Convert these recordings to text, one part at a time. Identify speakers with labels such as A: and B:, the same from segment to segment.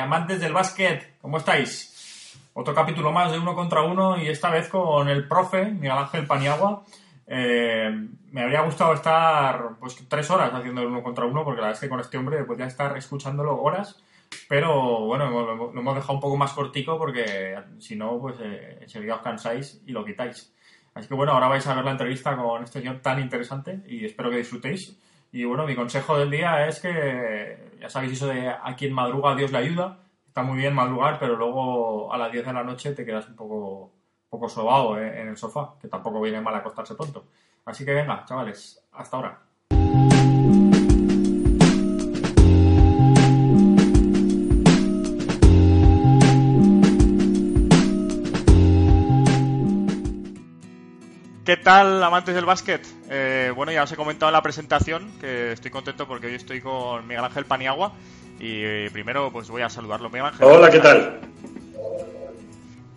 A: amantes del básquet, ¿cómo estáis? Otro capítulo más de uno contra uno y esta vez con el profe Miguel Ángel Paniagua. Eh, me habría gustado estar pues tres horas haciendo el uno contra uno porque la verdad es que con este hombre podría estar escuchándolo horas, pero bueno, lo, hemos dejado un poco más cortico porque si no, pues eh, enseguida os cansáis y lo quitáis. Así que bueno, ahora vais a ver la entrevista con este señor tan interesante y espero que disfrutéis. Y bueno, mi consejo del día es que, ya sabéis eso de a quien madruga Dios le ayuda. Está muy bien madrugar, pero luego a las 10 de la noche te quedas un poco, poco sobado eh, en el sofá, que tampoco viene mal acostarse pronto. Así que venga, chavales, hasta ahora. ¿Qué tal, amantes del básquet? Eh, bueno, ya os he comentado en la presentación que estoy contento porque hoy estoy con Miguel Ángel Paniagua y eh, primero pues voy a saludarlo. Miguel Ángel.
B: Hola, ¿qué tal?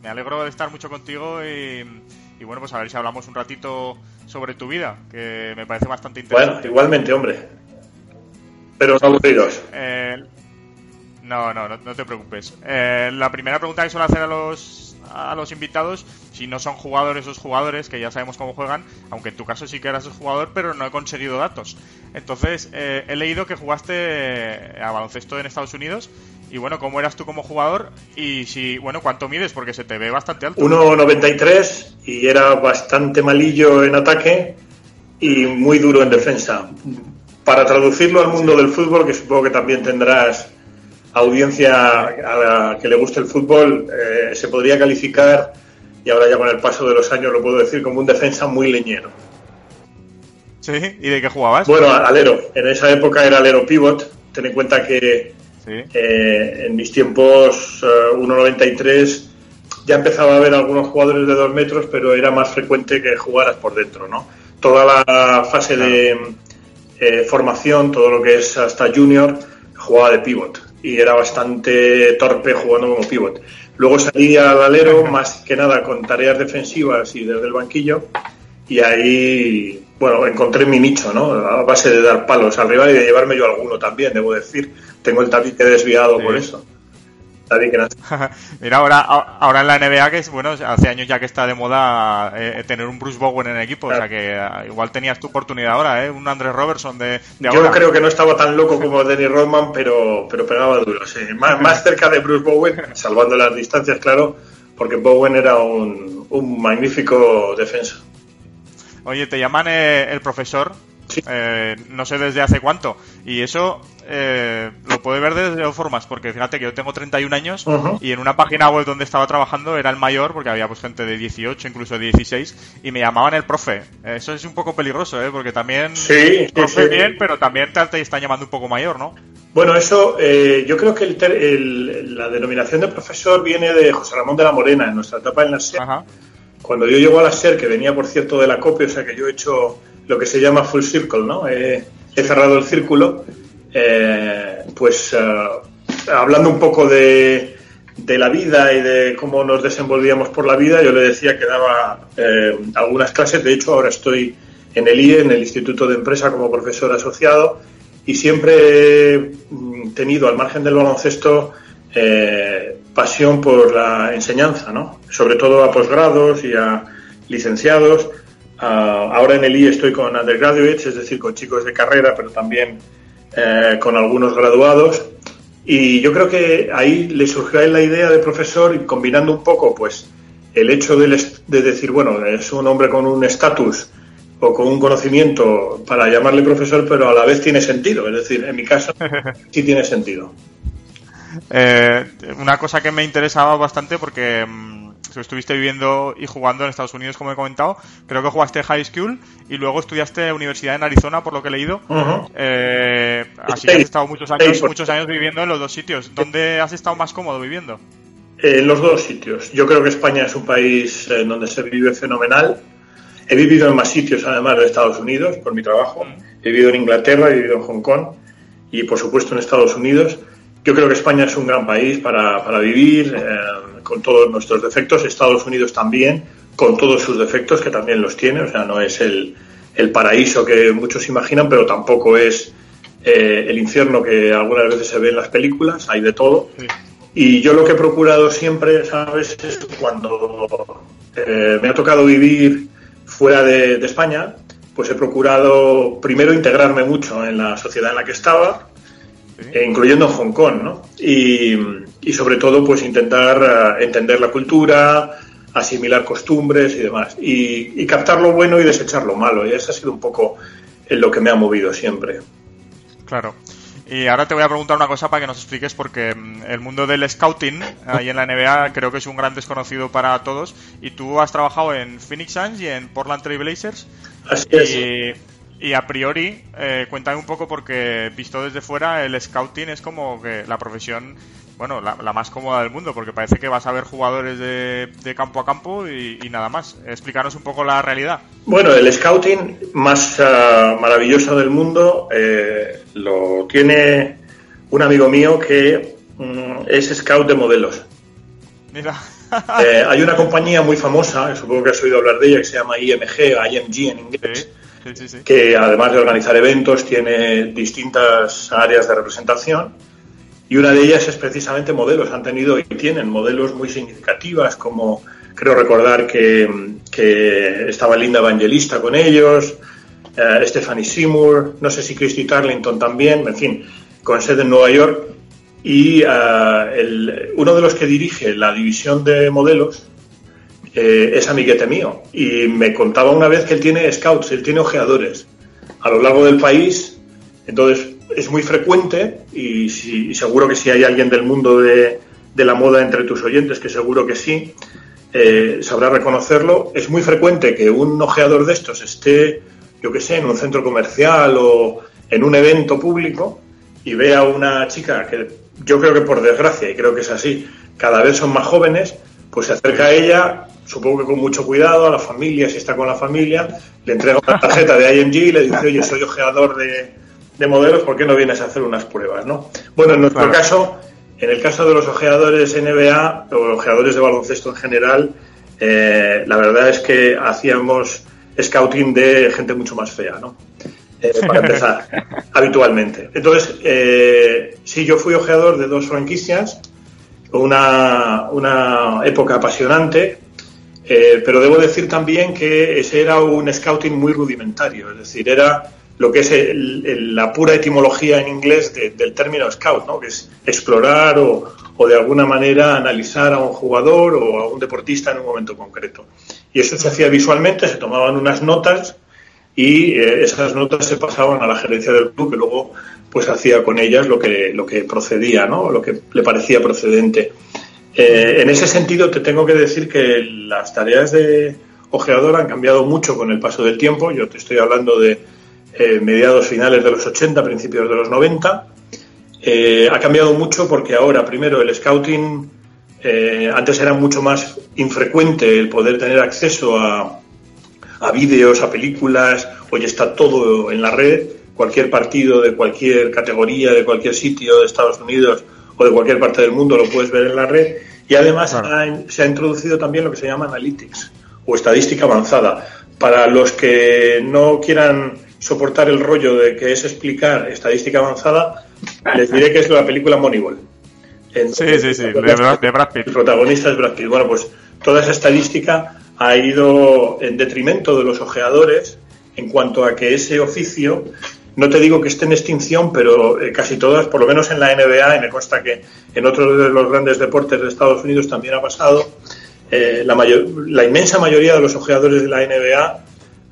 A: Me alegro de estar mucho contigo y, bueno, pues a ver si hablamos un ratito sobre tu vida, que me parece bastante interesante.
B: Bueno, igualmente, hombre. Pero no aburridos.
A: Eh, no, no, no, te preocupes. la primera pregunta que suelo hacer a los, a los invitados si no son jugadores esos jugadores, que ya sabemos cómo juegan, aunque en tu caso sí que eras jugador, pero no he conseguido datos. Entonces, eh, he leído que jugaste a baloncesto en Estados Unidos. Y bueno, ¿cómo eras tú como jugador? Y si, bueno, ¿cuánto mides? Porque se te ve bastante alto.
B: 1,93 y era bastante malillo en ataque y muy duro en defensa. Para traducirlo al mundo del fútbol, que supongo que también tendrás audiencia a la que le guste el fútbol, eh, se podría calificar y ahora ya con el paso de los años lo puedo decir como un defensa muy leñero.
A: ¿Sí? ¿Y de qué jugabas?
B: Bueno, alero. En esa época era alero pivot. Ten en cuenta que eh, en mis tiempos 1.93 eh, ya empezaba a haber algunos jugadores de dos metros, pero era más frecuente que jugaras por dentro, ¿no? Toda la fase de eh, formación, todo lo que es hasta junior, jugaba de pivot y era bastante torpe jugando como pivot. Luego salí al alero, más que nada con tareas defensivas y desde el banquillo, y ahí, bueno, encontré mi nicho, ¿no? A base de dar palos al rival y de llevarme yo alguno también, debo decir. Tengo el tabique desviado por eso.
A: Mira, ahora, ahora en la NBA, que es bueno, hace años ya que está de moda eh, tener un Bruce Bowen en el equipo, o sea que ah, igual tenías tu oportunidad ahora, ¿eh? Un Andrés Robertson de,
B: Yo creo que no estaba tan loco como Denny Rodman, pero, pero pegaba duro, sí. Más, cerca de Bruce Bowen, salvando las distancias, claro, porque Bowen era un, un magnífico defensa.
A: Oye, te llaman eh, el profesor eh, no sé desde hace cuánto. Y eso eh, lo puede ver de dos formas, porque fíjate que yo tengo 31 años y en una página web donde estaba trabajando era el mayor, porque había pues gente de 18, incluso de 16, y me llamaban el profe. Eso es un poco peligroso, ¿eh? porque también
B: sí,
A: profe bien, pero también te, están llamando un poco mayor, ¿no?
B: Bueno, eso eh, yo creo que la denominación de profesor viene de José Ramón de la Morena en nuestra etapa en la SER. Cuando yo llego a la SER, que venía por cierto de la copia, o sea que yo he hecho lo que se llama full circle, ¿no? he cerrado el círculo, eh, pues eh, hablando un poco de, de, la vida y de cómo nos desenvolvíamos por la vida, yo le decía que daba eh, algunas clases, de hecho ahora estoy en el IE, en el Instituto de Empresa, como profesor asociado, y siempre he tenido, al margen del baloncesto, pasión por la enseñanza, ¿no? Sobre todo a posgrados y a licenciados, Ah, ahora en el I estoy con undergraduates, es decir, con chicos de carrera, pero también eh, con algunos graduados. Y yo creo que ahí le surgió la idea de profesor, y combinando un poco, pues, el hecho de, de decir, bueno, es un hombre con un estatus o con un conocimiento para llamarle profesor, pero a la vez tiene sentido. Es decir, en mi caso, sí tiene sentido.
A: Eh, una cosa que me interesaba bastante porque mm, estuviste viviendo y jugando en Estados Unidos, como he comentado. Creo que jugaste high school y luego estudiaste universidad en Arizona, por lo que he leído. Eh, así que has estado muchos años, muchos años viviendo en los dos sitios. ¿Dónde has estado más cómodo viviendo?
B: En los dos sitios. Yo creo que España es un país en donde se vive fenomenal. He vivido en más sitios, además de Estados Unidos, por mi trabajo. He vivido en Inglaterra, he vivido en Hong Kong y, por supuesto, en Estados Unidos. Yo creo que España es un gran país para, para vivir. Eh, con todos nuestros defectos, Estados Unidos también, con todos sus defectos, que también los tiene, o sea, no es el, el paraíso que muchos imaginan, pero tampoco es eh, el infierno que algunas veces se ve en las películas, hay de todo. Y yo lo que he procurado siempre, ¿sabes?, es cuando eh, me ha tocado vivir fuera de, España, pues he procurado primero integrarme mucho en la sociedad en la que estaba, eh, incluyendo Hong Kong, ¿no? Y, y sobre todo, pues intentar eh, entender la cultura, asimilar costumbres y demás, y, y, captar lo bueno y desechar lo malo. Y eso ha sido un poco en lo que me ha movido siempre.
A: Claro. Y ahora te voy a preguntar una cosa para que nos expliques, porque mm, el mundo del scouting ahí en la NBA creo que es un gran desconocido para todos. Y tú has trabajado en Phoenix Suns y en Portland Trail Blazers.
B: Así
A: y, y a priori, eh, cuéntame un poco, porque visto desde fuera, el scouting es como que la profesión bueno, la, más cómoda del mundo, porque parece que vas a ver jugadores de, campo a campo y, nada más. Explícanos un poco la realidad.
B: Bueno, el scouting más ah, maravilloso del mundo eh, lo tiene un amigo mío que mm, es scout de modelos.
A: Mira.
B: Eh, hay una compañía muy famosa, supongo que has oído hablar de ella, que se llama IMG, IMG en inglés, que además de organizar eventos tiene distintas áreas de representación y una de ellas es precisamente modelos. Han tenido y tienen modelos muy significativas, como creo recordar que, estaba Linda Evangelista con ellos, eh, Stephanie Seymour, no sé si Christy Tarlington también, en fin, con sede en Nueva York. Y eh, uno de los que dirige la división de modelos eh, es amiguete mío. Y me contaba una vez que él tiene scouts, él tiene ojeadores a lo largo del país. Entonces, es muy frecuente y, seguro que si hay alguien del mundo de, la moda entre tus oyentes, que seguro que sí, eh, sabrá reconocerlo. Es muy frecuente que un ojeador de estos esté, yo que sé, en un centro comercial o en un evento público y vea a una chica que yo creo que por desgracia, y creo que es así, cada vez son más jóvenes, pues se acerca a ella, supongo que con mucho cuidado, a la familia, si está con la familia, le entrega una tarjeta de IMG y le dice, oye, soy ojeador de, de modelos, ¿por qué no vienes a hacer unas pruebas? ¿no? Bueno, en nuestro caso, en el caso de los ojeadores NBA o ojeadores de baloncesto en general, eh, la verdad es que hacíamos scouting de gente mucho más fea, ¿no? Eh, para empezar, habitualmente. Entonces, eh, sí, yo fui ojeador de dos franquicias, una, una época apasionante, eh, pero debo decir también que ese era un scouting muy rudimentario, es decir, era lo que es la pura etimología en inglés del término scout, ¿no? que es explorar o, de alguna manera analizar a un jugador o a un deportista en un momento concreto. Y eso se hacía visualmente, se tomaban unas notas y eh, esas notas se pasaban a la gerencia del club que luego pues hacía con ellas lo que, lo que procedía, ¿no? lo que le parecía procedente. Eh, en ese sentido te tengo que decir que las tareas de ojeador han cambiado mucho con el paso del tiempo. Yo te estoy hablando de eh, mediados finales de los 80, principios de los 90. Eh, ha cambiado mucho porque ahora, primero, el scouting, antes era mucho más infrecuente el poder tener acceso a, a vídeos, a películas, hoy está todo en la red, cualquier partido de cualquier categoría, de cualquier sitio de Estados Unidos o de cualquier parte del mundo lo puedes ver en la red. Y además se ha introducido también lo que se llama analytics o estadística avanzada. Para los que no quieran soportar el rollo de que es explicar estadística avanzada, les diré que es la película Moneyball.
A: sí, sí, sí, de Brad, Pitt.
B: El protagonista es Brad Pitt. Bueno, pues toda esa estadística ha ido en detrimento de los ojeadores en cuanto a que ese oficio, no te digo que esté en extinción, pero eh, casi todas, por lo menos en la NBA, y me consta que en otros de los grandes deportes de Estados Unidos también ha pasado, eh, la, mayor, la inmensa mayoría de los ojeadores de la NBA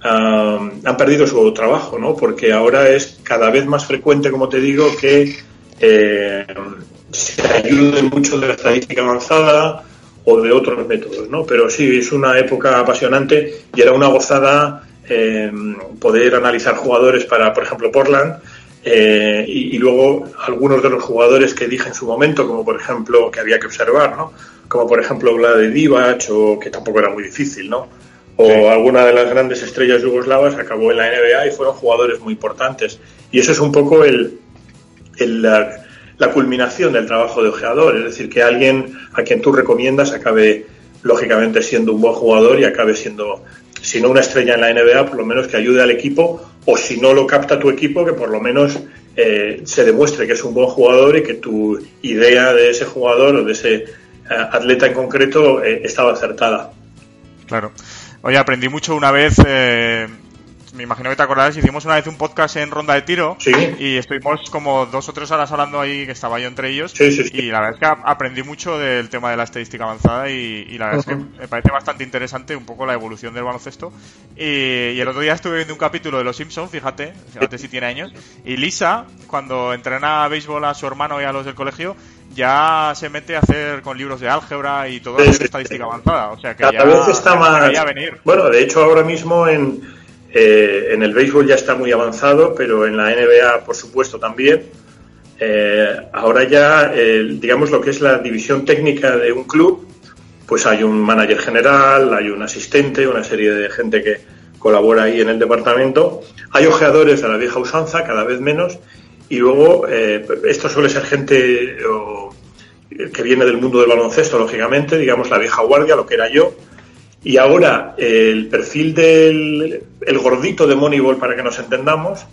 B: han perdido su trabajo, ¿no? Porque ahora es cada vez más frecuente, como te digo, que eh, se ayuden mucho de la estadística avanzada o de otros métodos, ¿no? Pero sí, es una época apasionante y era una gozada eh, poder analizar jugadores para, por ejemplo, Portland. Eh, y, y, luego algunos de los jugadores que dije en su momento, como por ejemplo que había que observar, ¿no? Como por ejemplo Vlade Divac o que tampoco era muy difícil, ¿no? o alguna de las grandes estrellas yugoslavas acabó en la NBA y fueron jugadores muy importantes. Y eso es un poco el, la, culminación del trabajo de ojeador, es decir, que alguien a quien tú recomiendas acabe lógicamente siendo un buen jugador y acabe siendo, si no una estrella en la NBA, por lo menos que ayude al equipo, o si no lo capta tu equipo, que por lo menos eh, se demuestre que es un buen jugador y que tu idea de ese jugador o de ese eh, atleta en concreto eh, estaba acertada.
A: Claro. Oye, aprendí mucho una vez me imagino que te acordarás, hicimos una vez un podcast en Ronda de Tiro y estuvimos como dos o tres horas hablando ahí, que estaba yo entre ellos, y la verdad es que aprendí mucho del tema de la estadística avanzada y, la verdad es que me parece bastante interesante un poco la evolución del baloncesto. Y, el otro día estuve viendo un capítulo de Los Simpsons, fíjate, fíjate si tiene años, y Lisa, cuando entrena a béisbol a su hermano y a los del colegio, ya se mete a hacer con libros de álgebra y todo hacer estadística avanzada. O sea que
B: ya, vez está más... Venir. Bueno, de hecho ahora mismo en eh, en el béisbol ya está muy avanzado, pero en la NBA, por supuesto, también. Eh, ahora ya, digamos, lo que es la división técnica de un club, pues hay un manager general, hay un asistente, una serie de gente que colabora ahí en el departamento. Hay ojeadores de la vieja usanza, cada vez menos, y luego eh, esto suele ser gente que viene del mundo del baloncesto, lógicamente, digamos la vieja guardia, lo que era yo, y ahora el perfil del el gordito de Moneyball, para que nos entendamos,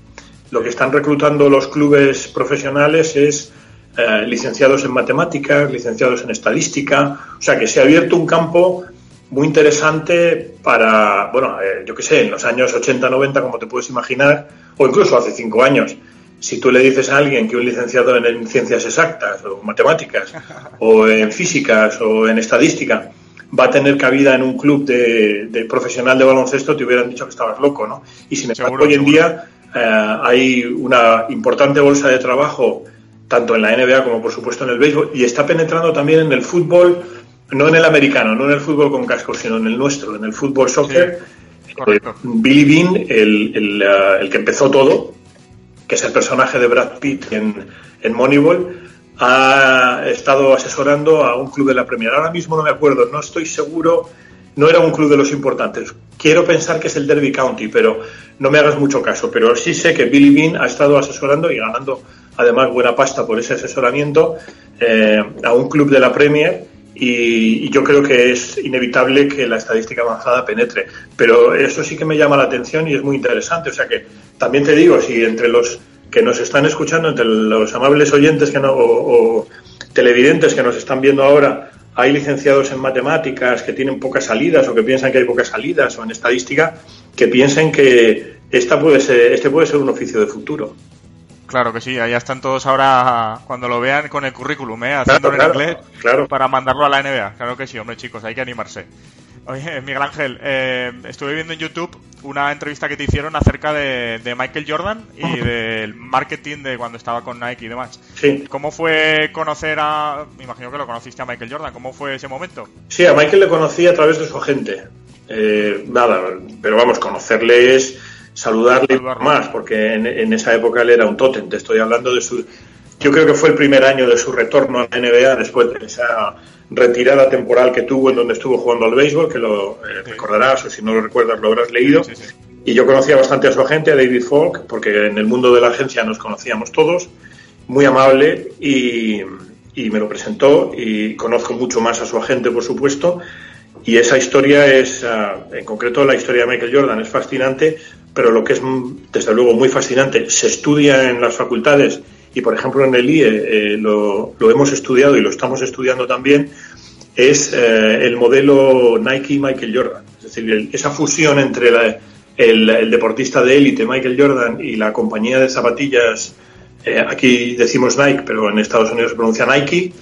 B: lo que están reclutando los clubes profesionales es eh, licenciados en matemáticas, licenciados en estadística, o sea que se ha abierto un campo muy interesante para, bueno, eh, yo qué sé, en los años 80, 90, como te puedes imaginar, o incluso hace cinco años. Si tú le dices a alguien que un licenciado en ciencias exactas o matemáticas o en físicas o en estadística va a tener cabida en un club de, profesional de baloncesto, te hubieran dicho que estabas loco, ¿no? Y sin embargo, hoy en día eh, hay una importante bolsa de trabajo, tanto en la NBA como por supuesto en el béisbol, y está penetrando también en el fútbol, no en el americano, no en el fútbol con cascos, sino en el nuestro, en el fútbol soccer. Eh, Billy Bean, el, eh, el, que empezó todo, que es el personaje de Brad Pitt en, en Moneyball, ha estado asesorando a un club de la Premier. Ahora mismo no me acuerdo, no estoy seguro, no era un club de los importantes. Quiero pensar que es el Derby County, pero no me hagas mucho caso. Pero sí sé que Billy Bean ha estado asesorando y ganando además buena pasta por ese asesoramiento eh, a un club de la Premier y, y, yo creo que es inevitable que la estadística avanzada penetre. Pero eso sí que me llama la atención y es muy interesante. O sea que también te digo, si entre los que nos están escuchando, entre los amables oyentes que no, o, televidentes que nos están viendo ahora, hay licenciados en matemáticas que tienen pocas salidas o que piensan que hay pocas salidas o en estadística, que piensen que esta puede ser, este puede ser un oficio de futuro.
A: Claro que sí, allá están todos ahora cuando lo vean con el currículum, ¿eh? haciéndolo en inglés para mandarlo a la NBA. Claro que sí, hombre, chicos, hay que animarse. Oye, Miguel Ángel, eh, estuve viendo en YouTube una entrevista que te hicieron acerca de, Michael Jordan y del marketing de cuando estaba con Nike y demás.
B: Sí.
A: ¿Cómo fue conocer a... Me imagino que lo conociste a Michael Jordan. ¿Cómo fue ese momento?
B: Sí, a Michael le conocí a través de su agente. Eh, nada, pero vamos, conocerle es saludarle más, porque en, en, esa época él era un tótem. Te estoy hablando de su... Yo creo que fue el primer año de su retorno a la NBA después de esa retirada temporal que tuvo en donde estuvo jugando al béisbol, que lo eh, recordarás o si no lo recuerdas lo habrás leído. y yo conocía bastante a su agente, a David Falk, porque en el mundo de la agencia nos conocíamos todos, muy amable y, y me lo presentó y conozco mucho más a su agente, por supuesto. Y esa historia es, ah, en concreto la historia de Michael Jordan, es fascinante, pero lo que es desde luego muy fascinante, se estudia en las facultades y por ejemplo en el IE eh, lo, hemos estudiado y lo estamos estudiando también, es eh, el modelo Nike Michael Jordan. Es decir, esa fusión entre el, deportista de élite Michael Jordan y la compañía de zapatillas, eh, aquí decimos Nike, pero en Estados Unidos se pronuncia Nike,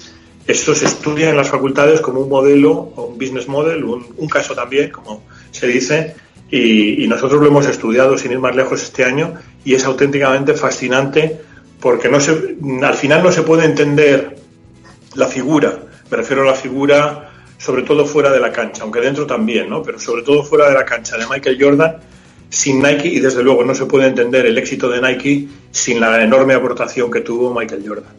B: esto se estudia en las facultades como un modelo, un business model, un, caso también, como se dice, y, y, nosotros lo hemos estudiado sin ir más lejos este año y es auténticamente fascinante porque no se, al final no se puede entender la figura, me refiero a la figura sobre todo fuera de la cancha, aunque dentro también, ¿no? pero sobre todo fuera de la cancha de Michael Jordan sin Nike y desde luego no se puede entender el éxito de Nike sin la enorme aportación que tuvo Michael Jordan.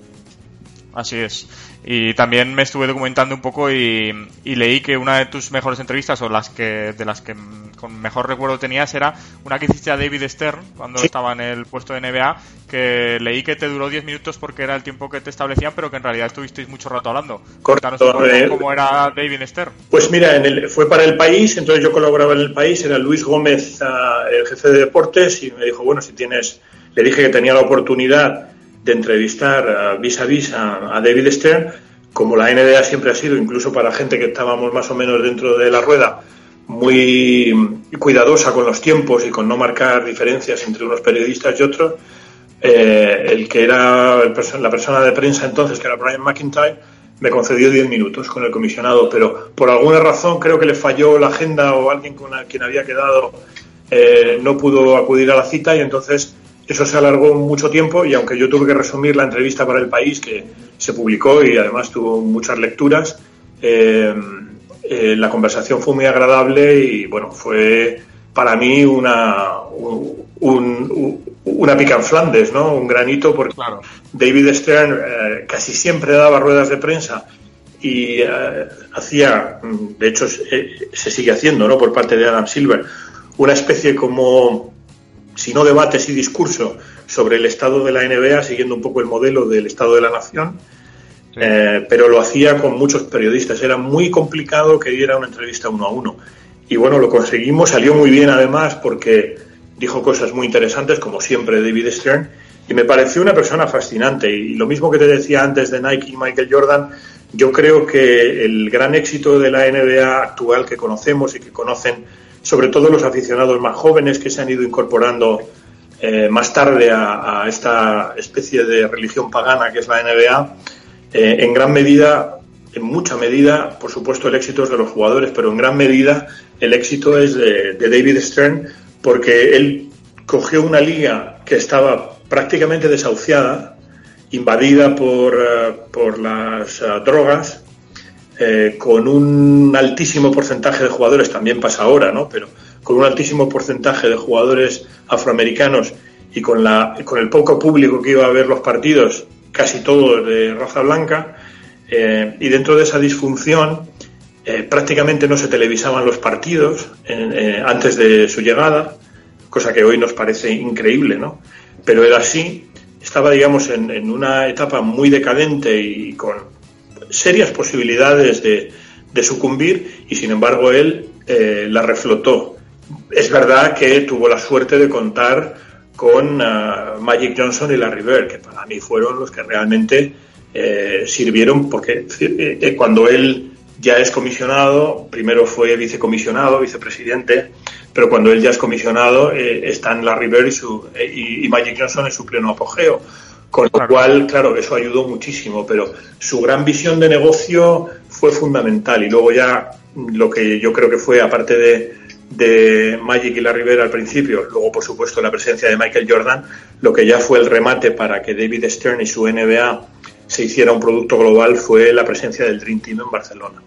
A: Así es. Y también me estuve documentando un poco y, leí que una de tus mejores entrevistas, o las que de las que con mejor recuerdo tenías, era una que hiciste a David Stern cuando estaba en el puesto de NBA, que leí que te duró 10 minutos porque era el tiempo que te establecían, pero que en realidad estuvisteis mucho rato hablando. Cortanos cómo era David Stern.
B: Pues mira, en el, fue para el país, entonces yo colaboraba en el país, era Luis Gómez, ah, el jefe de deportes, y me dijo, bueno, si tienes le dije que tenía la oportunidad de entrevistar vis a vis a, David Stern, como la NBA siempre ha sido, incluso para gente que estábamos más o menos dentro de la rueda, muy cuidadosa con los tiempos y con no marcar diferencias entre unos periodistas y otros, eh, el que era la persona de prensa entonces, que era Brian McIntyre, me concedió 10 minutos con el comisionado, pero por alguna razón creo que le falló la agenda o alguien con quien había quedado eh, no pudo acudir a la cita y entonces eso se alargó mucho tiempo y aunque yo tuve que resumir la entrevista para el país que se publicó y además tuvo muchas lecturas, eh, eh, la conversación fue muy agradable y bueno, fue para mí una, un, una pica en Flandes, ¿no? Un granito porque David Stern eh, casi siempre daba ruedas de prensa y hacía, de hecho se sigue haciendo, ¿no? Por parte de Adam Silver, una especie como si no debates y discurso sobre el estado de la NBA, siguiendo un poco el modelo del estado de la nación, eh, pero lo hacía con muchos periodistas. Era muy complicado que diera una entrevista uno a uno. Y bueno, lo conseguimos, salió muy bien además porque dijo cosas muy interesantes, como siempre David Stern, y me pareció una persona fascinante. Y lo mismo que te decía antes de Nike y Michael Jordan, yo creo que el gran éxito de la NBA actual que conocemos y que conocen sobre todo los aficionados más jóvenes que se han ido incorporando eh, más tarde a, esta especie de religión pagana que es la NBA, eh, en gran medida, en mucha medida, por supuesto el éxito es de los jugadores, pero en gran medida el éxito es de, David Stern porque él cogió una liga que estaba prácticamente desahuciada, invadida por, eh, por las drogas, eh, con un altísimo porcentaje de jugadores, también pasa ahora, ¿no? Pero con un altísimo porcentaje de jugadores afroamericanos y con, la, con el poco público que iba a ver los partidos, casi todo de raza blanca, eh, y dentro de esa disfunción eh, prácticamente no se televisaban los partidos antes de su llegada, cosa que hoy nos parece increíble, ¿no? Pero era así, estaba, digamos, en una etapa muy decadente y con serias posibilidades de, sucumbir y sin embargo él eh, la reflotó. Es verdad que tuvo la suerte de contar con uh, Magic Johnson y Larry Bird, que para mí fueron los que realmente eh, sirvieron, porque eh, cuando él ya es comisionado, primero fue vicecomisionado, vicepresidente, pero cuando él ya es comisionado están Larry Bird y, su, y Magic Johnson en su pleno apogeo. Con lo cual, claro, eso ayudó muchísimo, pero su gran visión de negocio fue fundamental. Y luego ya lo que yo creo que fue, aparte de, de Magic y la Rivera al principio, luego por supuesto la presencia de Michael Jordan, lo que ya fue el remate para que David Stern y su NBA se hiciera un producto global fue la presencia del Dream Team en Barcelona.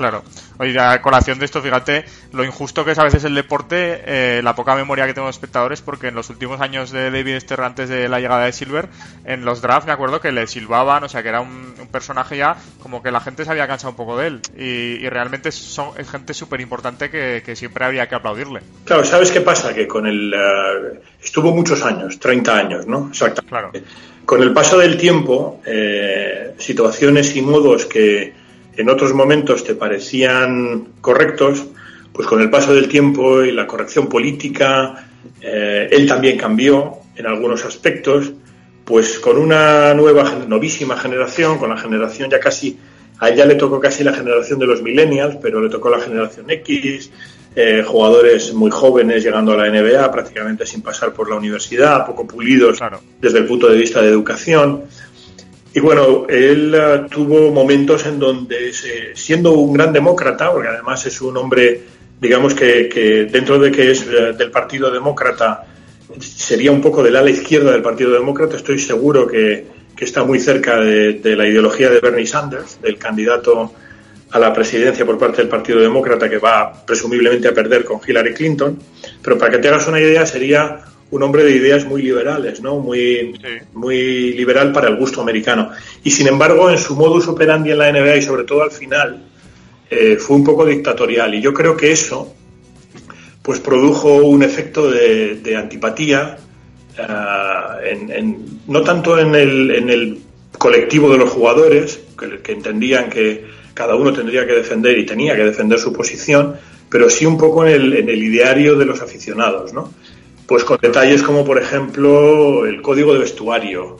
A: Claro. Oye, a colación de esto, fíjate lo injusto que es a veces el deporte, eh, la poca memoria que tengo de espectadores, porque en los últimos años de David Stern, antes de la llegada de Silver, en los drafts me acuerdo que le silbaban, o sea, que era un, personaje ya como que la gente se había cansado un poco de él. Y, realmente son, es gente súper importante que, siempre habría que aplaudirle.
B: Claro, ¿sabes qué pasa? Que con el. Eh, estuvo muchos años, 30 años, ¿no?
A: Exacto. Claro.
B: Con el paso del tiempo, eh, situaciones y modos que en otros momentos te parecían correctos, pues con el paso del tiempo y la corrección política, eh, él también cambió en algunos aspectos, pues con una nueva, novísima generación, con la generación ya casi, a él ya le tocó casi la generación de los millennials, pero le tocó la generación X, eh, jugadores muy jóvenes llegando a la NBA prácticamente sin pasar por la universidad, poco pulidos desde el punto de vista de educación. Y bueno, él uh, tuvo momentos en donde, siendo un gran demócrata, porque además es un hombre, digamos que, dentro de que es uh, del Partido Demócrata, sería un poco del ala izquierda del Partido Demócrata, estoy seguro que, está muy cerca de, la ideología de Bernie Sanders, del candidato a la presidencia por parte del Partido Demócrata que va presumiblemente a perder con Hillary Clinton. Pero para que te hagas una idea, sería un hombre de ideas muy liberales, ¿no? Muy, muy liberal para el gusto americano. Y sin embargo, en su modus operandi en la NBA y sobre todo al final, eh, fue un poco dictatorial. Y yo creo que eso, pues produjo un efecto de, antipatía, eh, no tanto en el, en el, colectivo de los jugadores, que, entendían que cada uno tendría que defender y tenía que defender su posición, pero sí un poco en el, en el ideario de los aficionados, ¿no? Pues con detalles como, por ejemplo, el código de vestuario.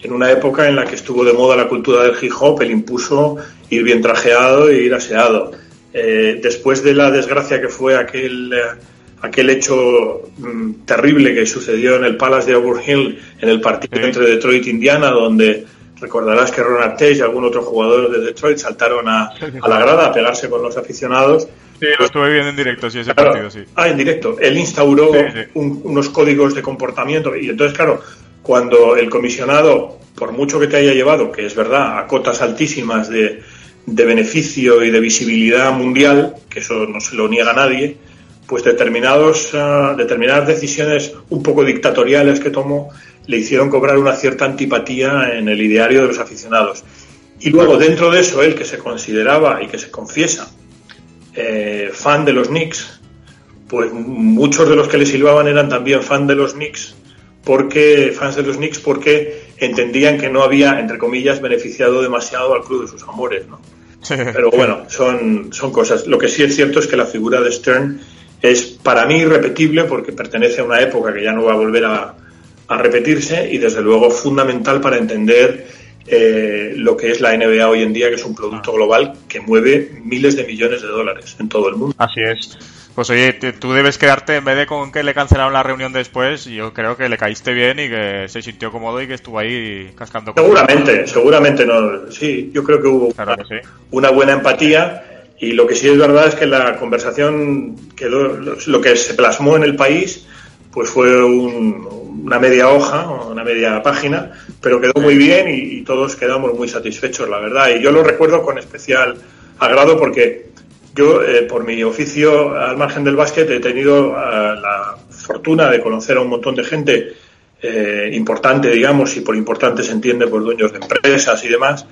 B: En una época en la que estuvo de moda la cultura del hip hop, él impuso ir bien trajeado e ir aseado. Eh, después de la desgracia que fue aquel, eh, aquel hecho mm, terrible que sucedió en el Palace de Auburn Hill en el partido entre Detroit e Indiana, donde recordarás que Ronald Tage y algún otro jugador de Detroit saltaron a, la grada a pegarse con los aficionados.
A: Sí, lo estuve viendo en directo, sí, ese partido, sí.
B: Ah, en directo. Él instauró unos códigos de comportamiento y entonces, claro, cuando el comisionado, por mucho que te haya llevado, que es verdad, a cotas altísimas de, de beneficio y de visibilidad mundial, que eso no se lo niega nadie, pues determinados, ah, determinadas decisiones un poco dictatoriales que tomó le hicieron cobrar una cierta antipatía en el ideario de los aficionados. Y luego, dentro de eso, él que se consideraba y que se confiesa eh, fan de los Knicks, pues muchos de los que le silbaban eran también fan de los Knicks, porque fans de los Knicks porque entendían que no había, entre comillas, beneficiado demasiado al club de sus amores, ¿no? Pero bueno, son, son cosas. Lo que sí es cierto es que la figura de Stern es para mí irrepetible porque pertenece a una época que ya no va a volver a, repetirse y desde luego fundamental para entender eh, lo que es la NBA hoy en día, que es un producto ah. global que mueve miles de millones de dólares en todo el mundo.
A: Así es. Pues oye, tú debes quedarte en vez de con que le cancelaron la reunión después, yo creo que le caíste bien y que se sintió cómodo y que estuvo ahí cascando.
B: Seguramente, seguramente no. Sí, yo creo que hubo una, buena empatía y lo que sí es verdad es que la conversación quedó, lo que se plasmó en el país, pues fue una media hoja, una media página, pero quedó muy bien y, y todos quedamos muy satisfechos, la verdad. Y yo lo recuerdo con especial agrado porque yo, eh, por mi oficio al margen del básquet, he tenido eh, la fortuna de conocer a un montón de gente eh, importante, digamos, y por importante se entiende por dueños de empresas y demás,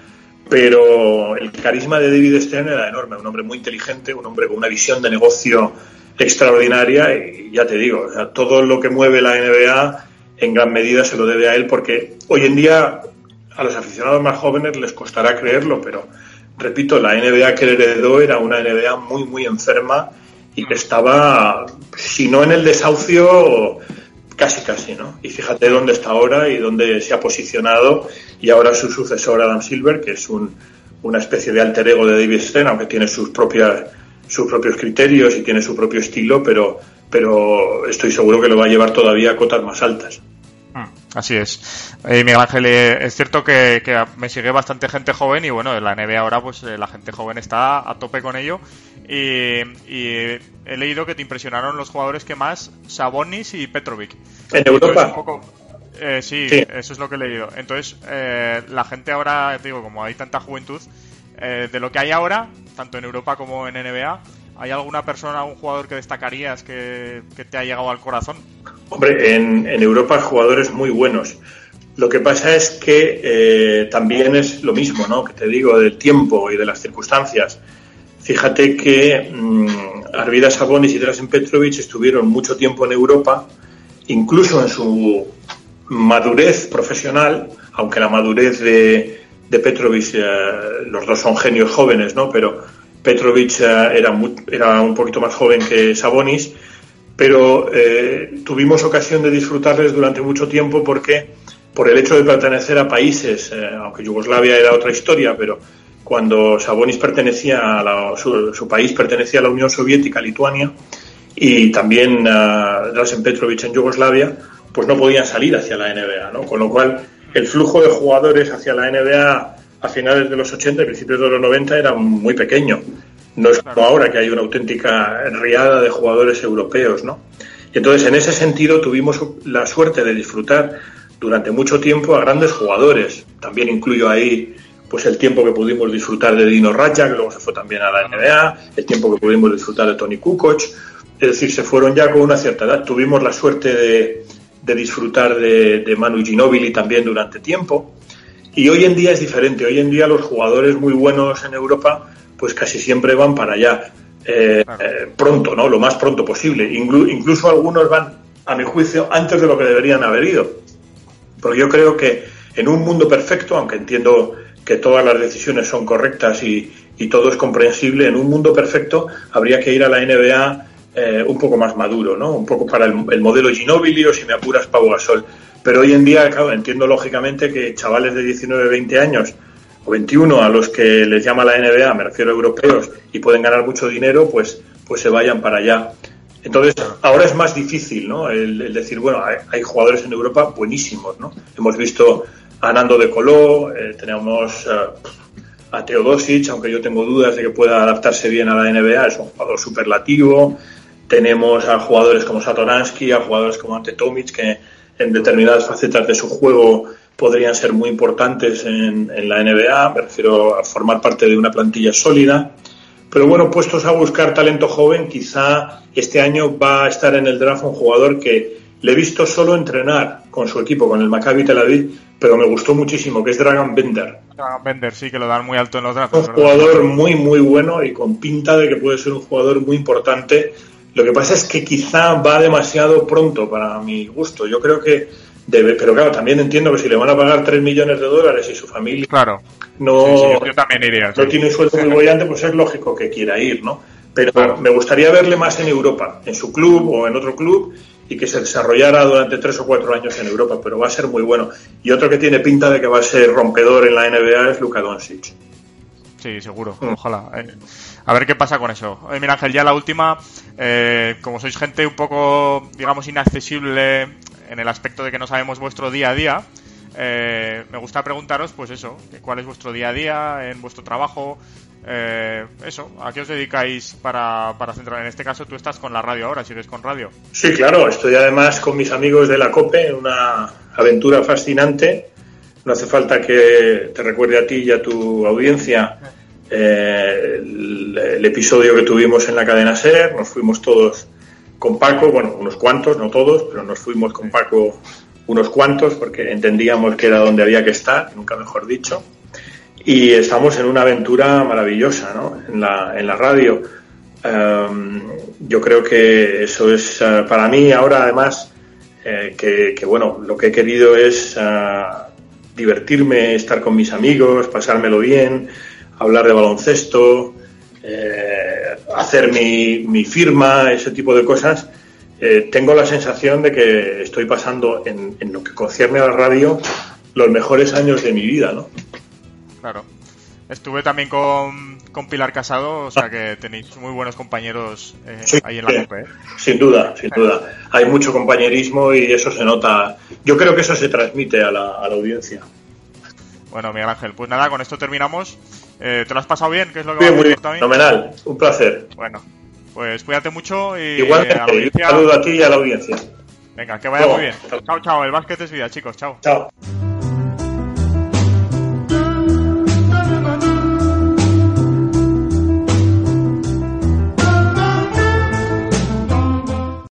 B: pero el carisma de David Stern era enorme, un hombre muy inteligente, un hombre con una visión de negocio extraordinaria y ya te digo, todo lo que mueve la NBA en gran medida se lo debe a él porque hoy en día a los aficionados más jóvenes les costará creerlo, pero repito, la NBA que heredó era una NBA muy, muy enferma y que estaba, si no en el desahucio, casi, casi, ¿no? Y fíjate dónde está ahora y dónde se ha posicionado y ahora su sucesor Adam Silver, que es un, una especie de alter ego de David Stern, aunque tiene sus propias sus propios criterios y tiene su propio estilo, pero, pero estoy seguro que lo va a llevar todavía a cotas más altas.
A: Así es. Eh, Miguel Ángel, eh, es cierto que, me sigue bastante gente joven y bueno, en la NBA ahora pues eh, la gente joven está a tope con ello y, he leído que te impresionaron los jugadores que más, Sabonis y Petrovic.
B: ¿En Europa?
A: Eh, sí, eso es lo que he leído. Entonces, la gente ahora, digo, como hay tanta juventud, de lo que hay ahora, tanto en Europa como en NBA, ¿Hay alguna persona, algún jugador que destacarías que, te ha llegado al corazón?
B: Hombre, en, Europa hay jugadores muy buenos. Lo que pasa es que eh, también es lo mismo, ¿no? Que te digo, del tiempo y de las circunstancias. Fíjate que mmm, Arvidas Sabonis y Drasen Petrovic estuvieron mucho tiempo en Europa, incluso en su madurez profesional, aunque la madurez de, de Petrovic, eh, los dos son genios jóvenes, ¿no? Pero Petrovic era, era un poquito más joven que Sabonis, pero eh, tuvimos ocasión de disfrutarles durante mucho tiempo porque por el hecho de pertenecer a países, eh, aunque Yugoslavia era otra historia, pero cuando Sabonis pertenecía a la, su, país pertenecía a la Unión Soviética, Lituania, y también uh, Drazen Petrovic en Yugoslavia, pues no podían salir hacia la NBA, ¿no? Con lo cual el flujo de jugadores hacia la NBA a finales de los 80 y principios de los 90 era muy pequeño. No es como ahora que hay una auténtica riada de jugadores europeos, ¿no? Y entonces, en ese sentido, tuvimos la suerte de disfrutar durante mucho tiempo a grandes jugadores. También incluyo ahí pues el tiempo que pudimos disfrutar de Dino Raja, que luego se fue también a la NBA, el tiempo que pudimos disfrutar de Tony Kukoc. Es decir, se fueron ya con una cierta edad. Tuvimos la suerte de, de disfrutar de, de Manu Ginobili también durante tiempo. Y hoy en día es diferente. Hoy en día los jugadores muy buenos en Europa, pues casi siempre van para allá. Eh, eh, pronto, ¿no? Lo más pronto posible. incluso algunos van, a mi juicio, antes de lo que deberían haber ido. Porque yo creo que en un mundo perfecto, aunque entiendo que todas las decisiones son correctas y, y todo es comprensible, en un mundo perfecto habría que ir a la NBA eh, un poco más maduro, ¿no? Un poco para el, modelo Ginobili o si me apuras Pau Gasol. Pero hoy en día, claro, entiendo lógicamente que chavales de 19, 20 años o 21 a los que les llama la NBA, me refiero a europeos, y pueden ganar mucho dinero, pues, pues se vayan para allá. Entonces, ahora es más difícil, ¿no? El, decir, bueno, hay, jugadores en Europa buenísimos, ¿no? Hemos visto a Nando de Coló, eh, tenemos eh, a Teodosic, aunque yo tengo dudas de que pueda adaptarse bien a la NBA, es un jugador superlativo. Tenemos a jugadores como Satoransky, a jugadores como Ante Tomic, que en determinadas facetas de su juego podrían ser muy importantes en, en, la NBA, me refiero a formar parte de una plantilla sólida. Pero bueno, puestos a buscar talento joven, quizá este año va a estar en el draft un jugador que le he visto solo entrenar con su equipo, con el Maccabi Tel Aviv, pero me gustó muchísimo, que es Dragon Bender.
A: Dragon Bender, sí, que lo dan muy alto en los drafts.
B: Un jugador muy, muy bueno y con pinta de que puede ser un jugador muy importante. Lo que pasa es que quizá va demasiado pronto para mi gusto. Yo creo que debe, pero claro, también entiendo que si le van a pagar 3 millones de dólares y su familia
A: claro.
B: no,
A: yo también iría,
B: no tiene un sueldo muy bollante, pues es lógico que quiera ir, ¿no? Pero me gustaría verle más en Europa, en su club o en otro club, y que se desarrollara durante tres o cuatro años en Europa, pero va a ser muy bueno. Y otro que tiene pinta de que va a ser rompedor en la NBA es Luka Doncic.
A: Sí, seguro, mm. ojalá. Eh. a ver qué pasa con eso. Eh, mira, Ángel, ya la última, eh, como sois gente un poco, digamos, inaccesible en el aspecto de que no sabemos vuestro día a día, me gusta preguntaros, pues eso, cuál es vuestro día a día en vuestro trabajo, eh, eso, ¿a qué os dedicáis para, para centrar? En este caso tú estás con la radio ahora, sigues con radio.
B: Sí, claro, estoy además con mis amigos de la COPE, una aventura fascinante. No hace falta que te recuerde a ti y a tu audiencia eh, el, episodio que tuvimos en la cadena SER. Nos fuimos todos con Paco, bueno, unos cuantos, no todos, pero nos fuimos con Paco unos cuantos porque entendíamos que era donde había que estar, nunca mejor dicho y estamos en una aventura maravillosa ¿no? en, la, en la radio. Em, yo creo que eso es eh, para mí ahora además eh, que, bueno, lo que he querido es eh, divertirme, estar con mis amigos, pasármelo bien, hablar de baloncesto, hacer mi, mi, firma, ese tipo de cosas. tengo la sensación de que estoy pasando en, en lo que concierne a la radio los mejores años de mi vida, ¿no?
A: Claro. Estuve también con, con, Pilar Casado, o sea que tenéis muy buenos compañeros eh, ahí en la COPE. ¿eh?
B: Sin duda, sin duda. Hay mucho compañerismo y eso se nota. Yo creo que eso se transmite a la, a la audiencia.
A: Bueno, Miguel Ángel, pues nada, con esto terminamos. Eh, ¿Te lo has pasado bien? ¿Qué es lo que
B: muy bien, fenomenal. Un placer.
A: Bueno, pues cuídate mucho y
B: Igualmente, un saludo a ti y a la audiencia.
A: Venga, que vaya muy bien. Chao, chao. El básquet es vida, chicos. Chao.
B: Chao.